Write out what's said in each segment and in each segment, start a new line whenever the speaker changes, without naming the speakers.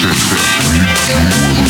Jesus.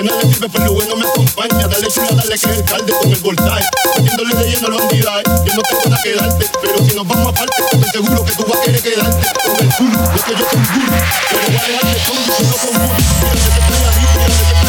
De nada sirve pero Lube no me acompaña. Dale chula, dale que es el calde con el voltaje. Metiéndole de lleno a los unidades. Eh. Yo no te puedo quedarte, pero si nos vamos aparte, estoy seguro que tú vas a querer quedarte con el culo. Lo que yo te Pero voy a dejarte solo, solo con culo. Que te estoy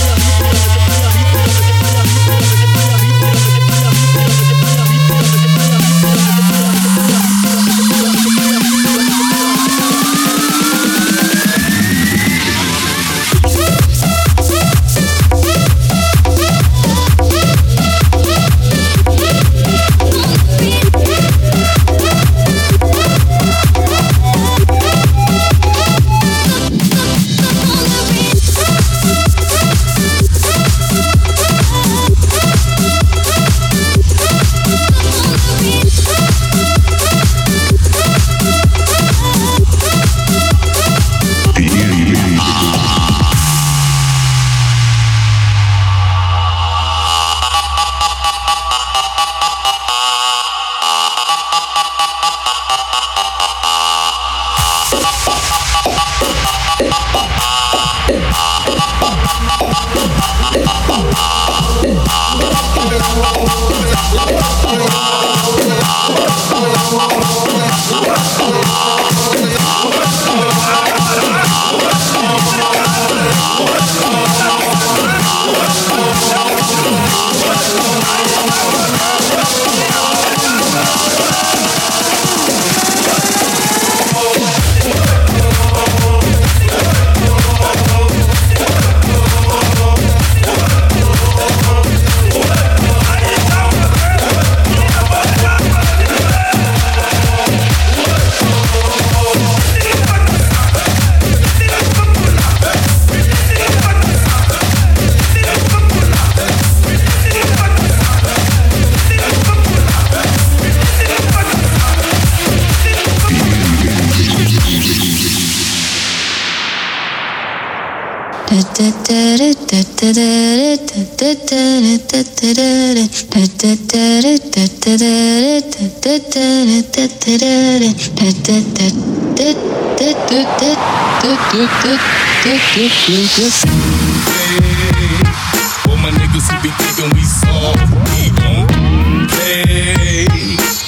All my niggas who be thinking we soft, we don't play.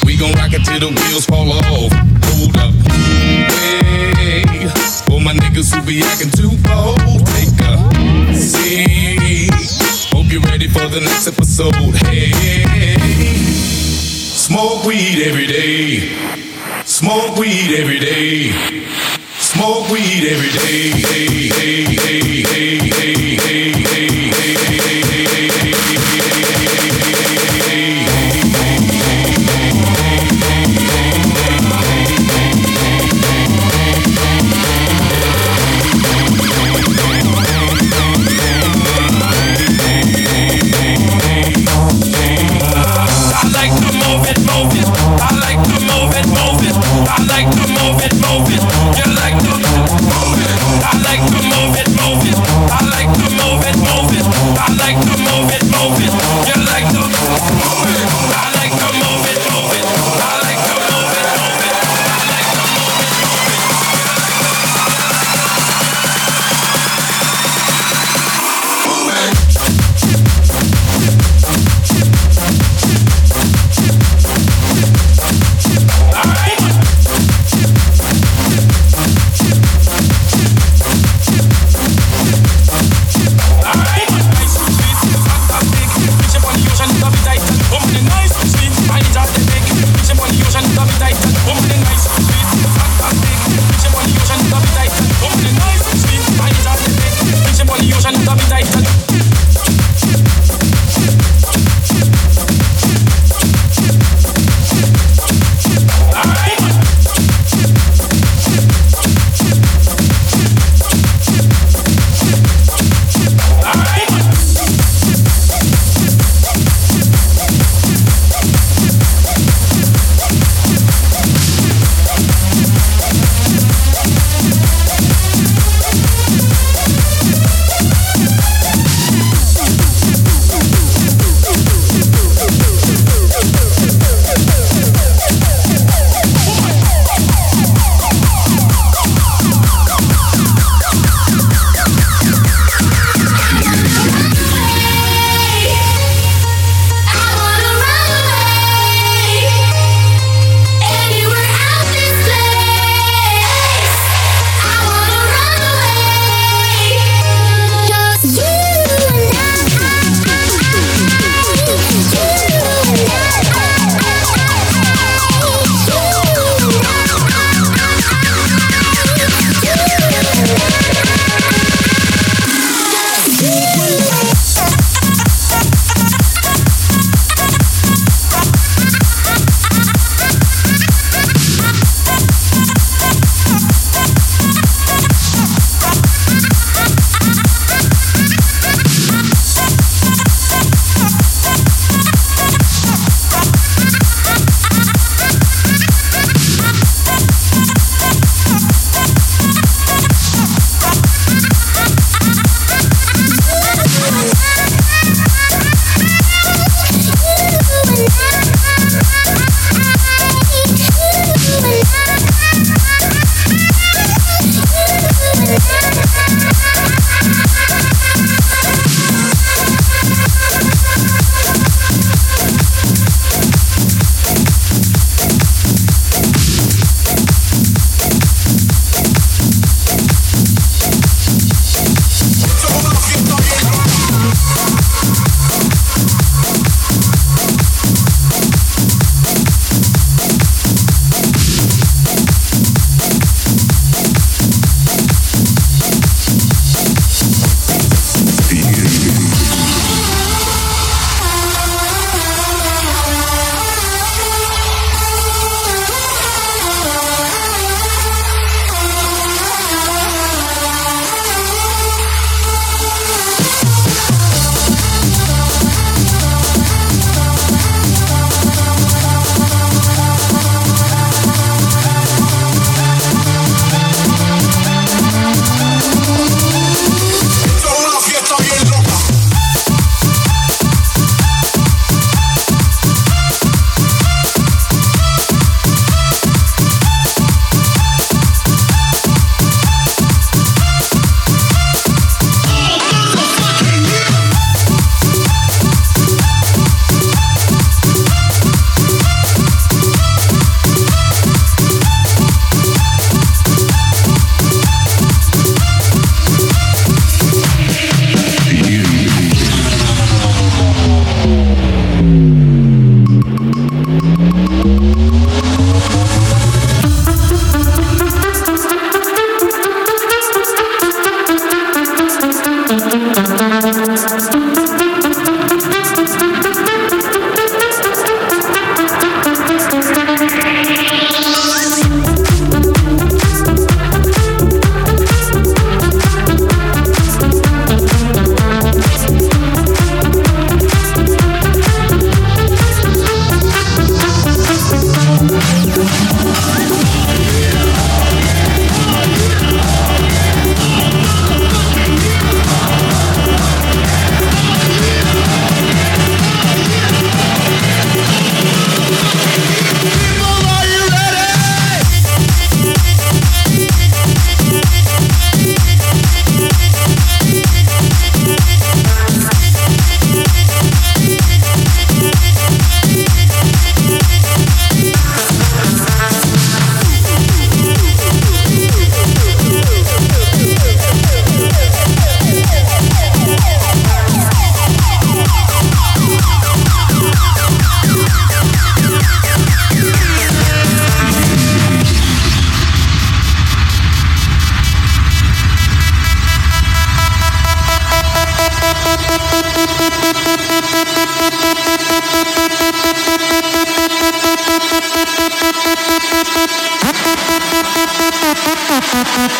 We gon' rock it till the wheels fall off. Hold up, hey. All my niggas who be acting too bold. For the next episode. Hey, smoke weed every day. Smoke weed every day. Smoke weed every day. Hey, hey, hey,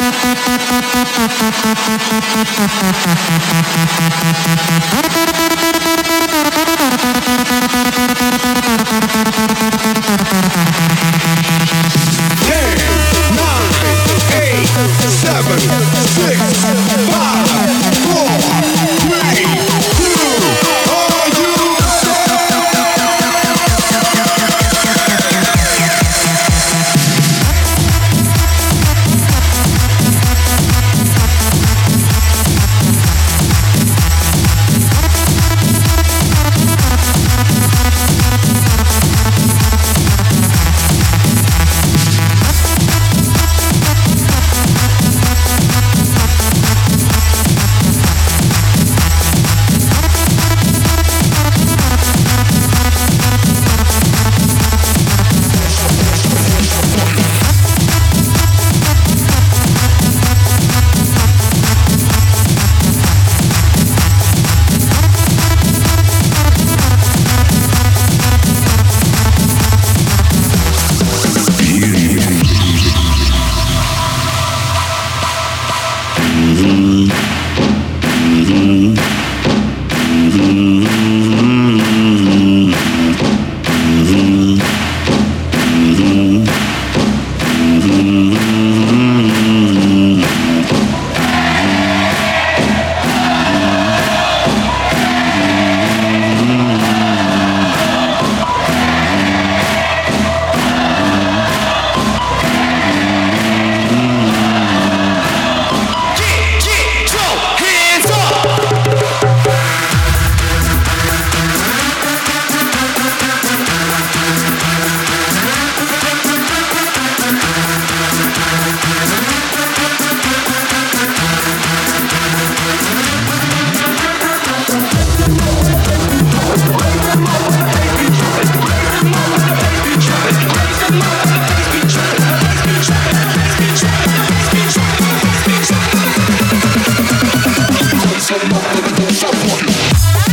Thank you.
somebody, somebody.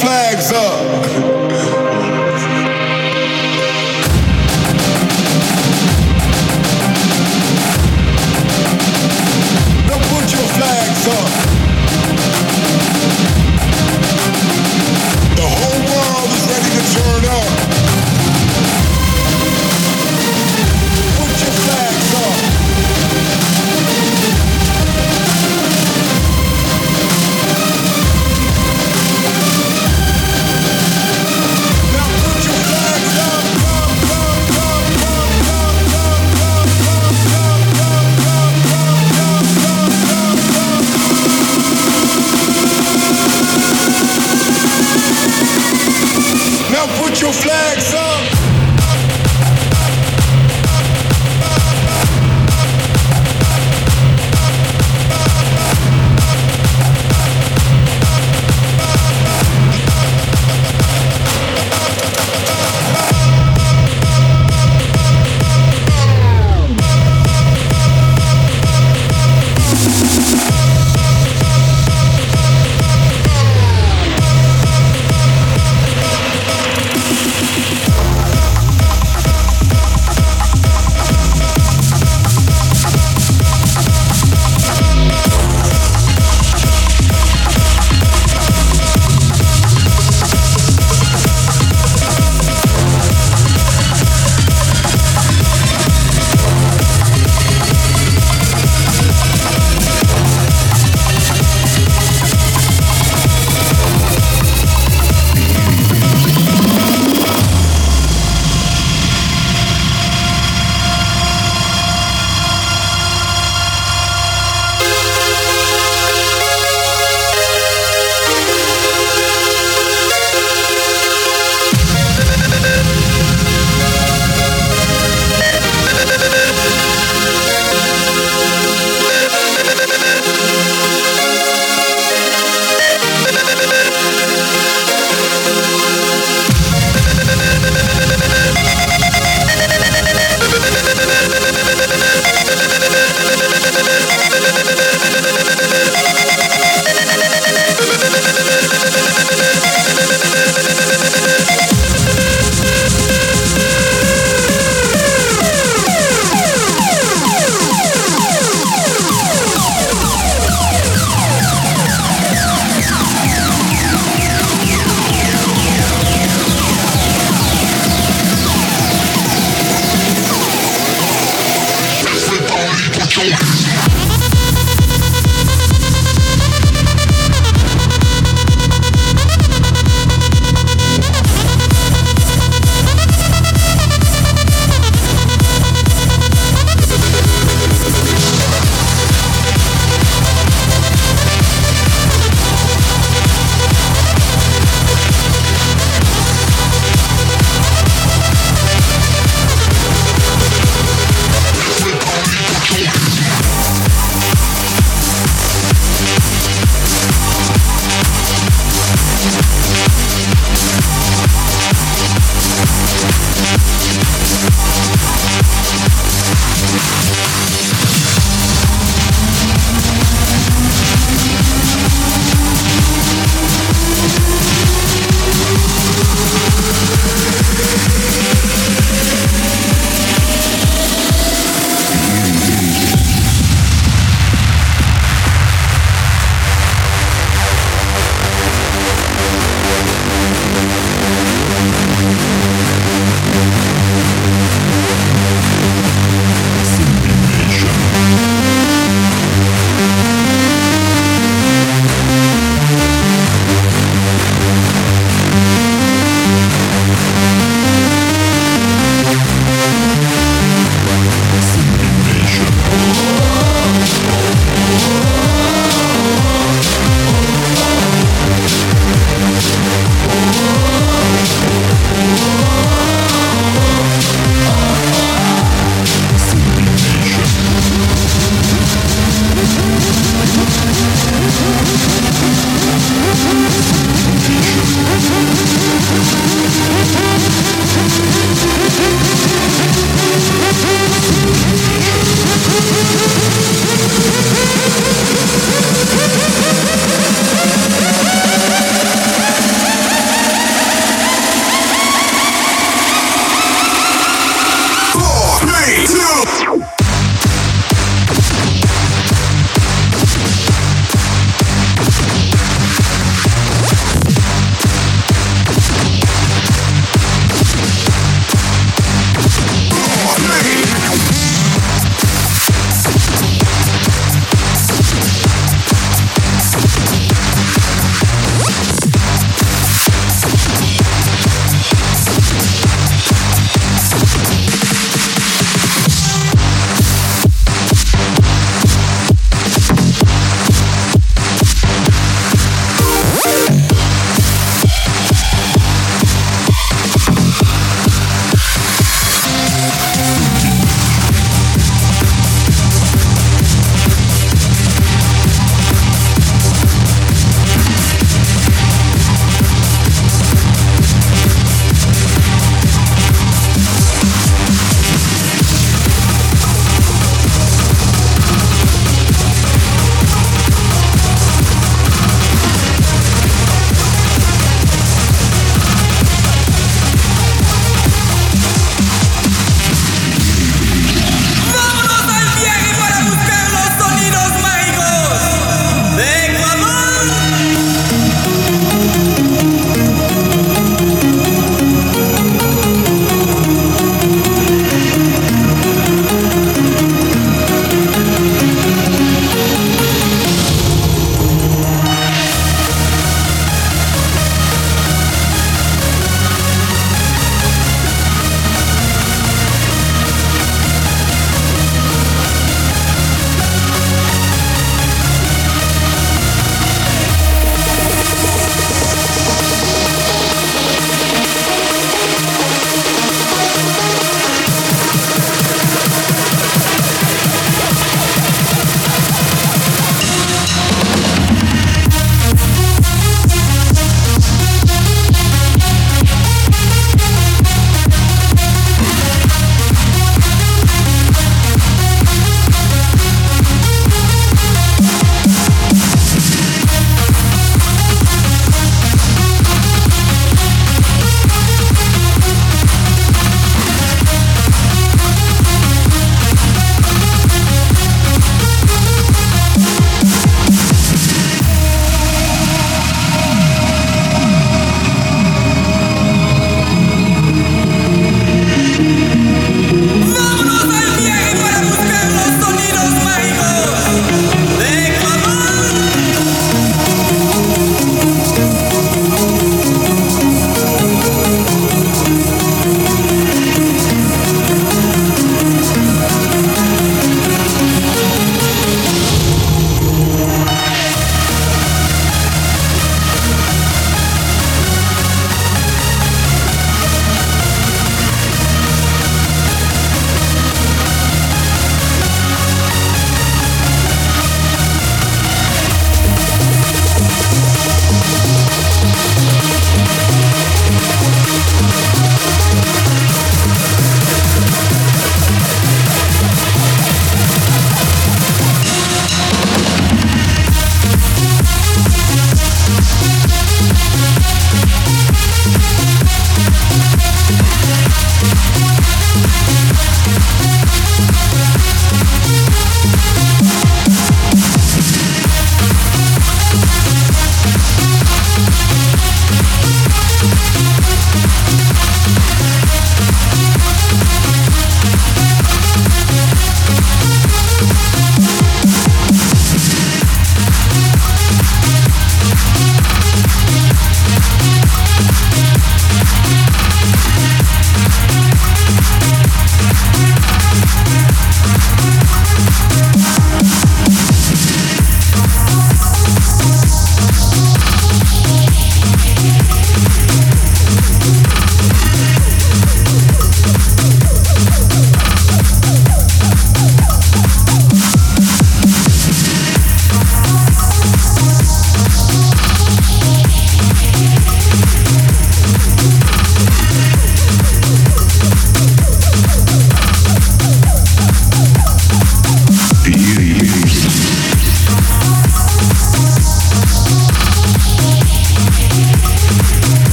flags up.